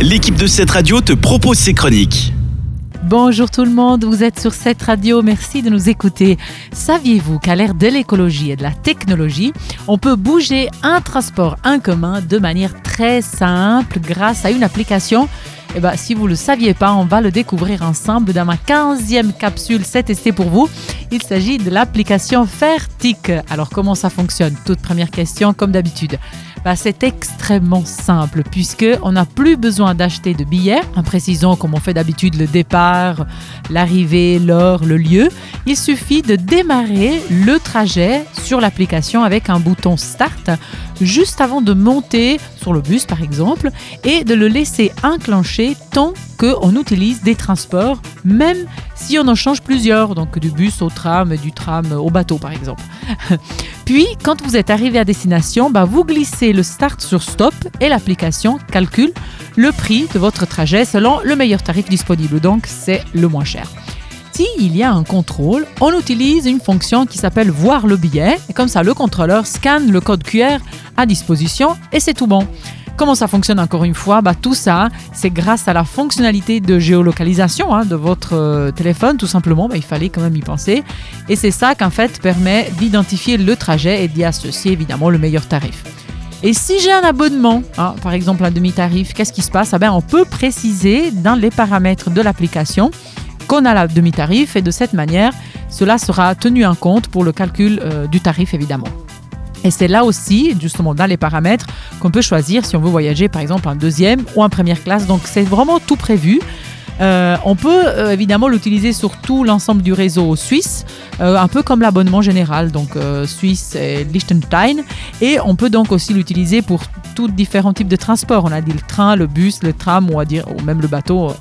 l'équipe de cette radio te propose ses chroniques. Bonjour tout le monde, vous êtes sur cette radio, merci de nous écouter. Saviez-vous qu'à l'ère de l'écologie et de la technologie, on peut bouger un transport en commun de manière très simple grâce à une application? Eh ben, si vous ne le saviez pas, on va le découvrir ensemble dans ma 15e capsule 7ST pour vous. Il s'agit de l'application Fertic. Alors comment ça fonctionne? Toute première question comme d'habitude. Bah, c'est extrêmement simple puisque on n'a plus besoin d'acheter de billets en précisant comme on fait d'habitude le départ, l'arrivée, l'heure, le lieu. Il suffit de démarrer le trajet sur l'application avec un bouton Start juste avant de monter sur le bus par exemple et de le laisser enclencher tant qu'on utilise des transports, même si on en change plusieurs, donc du bus au tram, du tram au bateau par exemple. Puis, quand vous êtes arrivé à destination, bah, vous glissez le start sur stop et l'application calcule le prix de votre trajet selon le meilleur tarif disponible, donc c'est le moins cher. S'il y a un contrôle, on utilise une fonction qui s'appelle voir le billet, et comme ça le contrôleur scanne le code QR à disposition et c'est tout bon. Comment ça fonctionne encore une fois? Bah, Tout ça, c'est grâce à la fonctionnalité de géolocalisation hein, de votre euh, téléphone, tout simplement. Bah, il fallait quand même y penser. Et c'est ça qu'en fait permet d'identifier le trajet et d'y associer évidemment le meilleur tarif. Et si j'ai un abonnement, hein, par exemple un demi-tarif, qu'est-ce qui se passe? Ah ben, On peut préciser dans les paramètres de l'application qu'on a la demi-tarif et de cette manière, cela sera tenu en compte pour le calcul euh, du tarif évidemment. Et c'est là aussi, justement, dans les paramètres, qu'on peut choisir si on veut voyager, par exemple, en deuxième ou en première classe. Donc, c'est vraiment tout prévu. Euh, on peut euh, évidemment l'utiliser sur tout l'ensemble du réseau suisse, euh, un peu comme l'abonnement général, donc Suisse et Liechtenstein. Et on peut donc aussi l'utiliser pour tous différents types de transports. On a dit le train, le bus, le tram ou, à dire, ou même le bateau.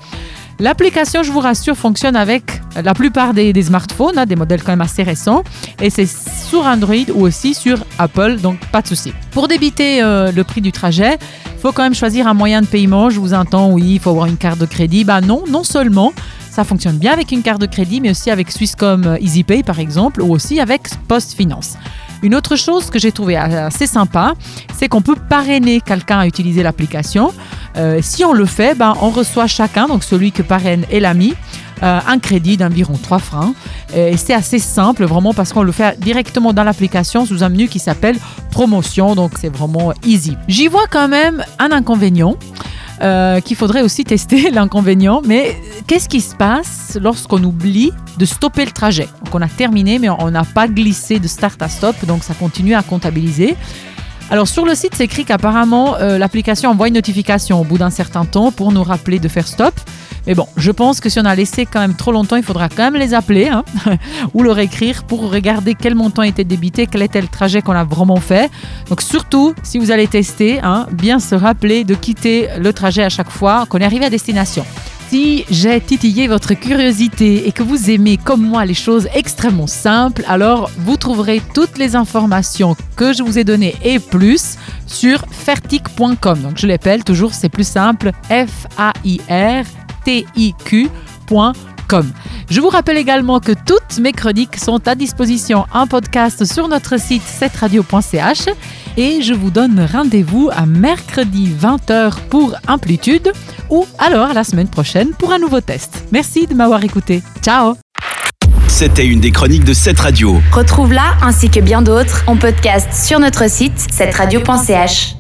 L'application, je vous rassure, fonctionne avec la plupart des, smartphones, hein, des modèles quand même assez récents, et c'est sur Android ou aussi sur Apple, donc pas de souci. Pour débiter euh, le prix du trajet, faut quand même choisir un moyen de paiement. Je vous entends, oui, il faut avoir une carte de crédit. Bah non, non seulement ça fonctionne bien avec une carte de crédit, mais aussi avec Swisscom euh, EasyPay par exemple, ou aussi avec Post Finance. Une autre chose que j'ai trouvé assez sympa, c'est qu'on peut parrainer quelqu'un à utiliser l'application. Euh, si on le fait, ben, on reçoit chacun, donc celui que parraine et l'ami, euh, un crédit d'environ 3 francs. Et c'est assez simple, vraiment, parce qu'on le fait directement dans l'application sous un menu qui s'appelle promotion, donc c'est vraiment easy. J'y vois quand même un inconvénient. Euh, qu'il faudrait aussi tester l'inconvénient. Mais qu'est-ce qui se passe lorsqu'on oublie de stopper le trajet? Donc on a terminé, mais on n'a pas glissé de start à stop, donc ça continue à comptabiliser. Alors sur le site, c'est écrit qu'apparemment euh, l'application envoie une notification au bout d'un certain temps pour nous rappeler de faire stop. Mais bon, je pense que si on a laissé quand même trop longtemps, il faudra quand même les appeler hein, ou leur écrire pour regarder quel montant était débité, quel était le trajet qu'on a vraiment fait. Donc surtout, si vous allez tester, hein, bien se rappeler de quitter le trajet à chaque fois qu'on est arrivé à destination. Si j'ai titillé votre curiosité et que vous aimez comme moi les choses extrêmement simples, alors vous trouverez toutes les informations que je vous ai données et plus sur fertic.com. Donc je l'appelle toujours, c'est plus simple, Je vous rappelle également que toutes mes chroniques sont à disposition en podcast sur notre site setradio.ch et je vous donne rendez-vous à mercredi 20h pour Amplitude ou alors la semaine prochaine pour un nouveau test. Merci de m'avoir écouté. Ciao C'était une des chroniques de cette radio. Retrouve-la ainsi que bien d'autres en podcast sur notre site cetteradio.ch.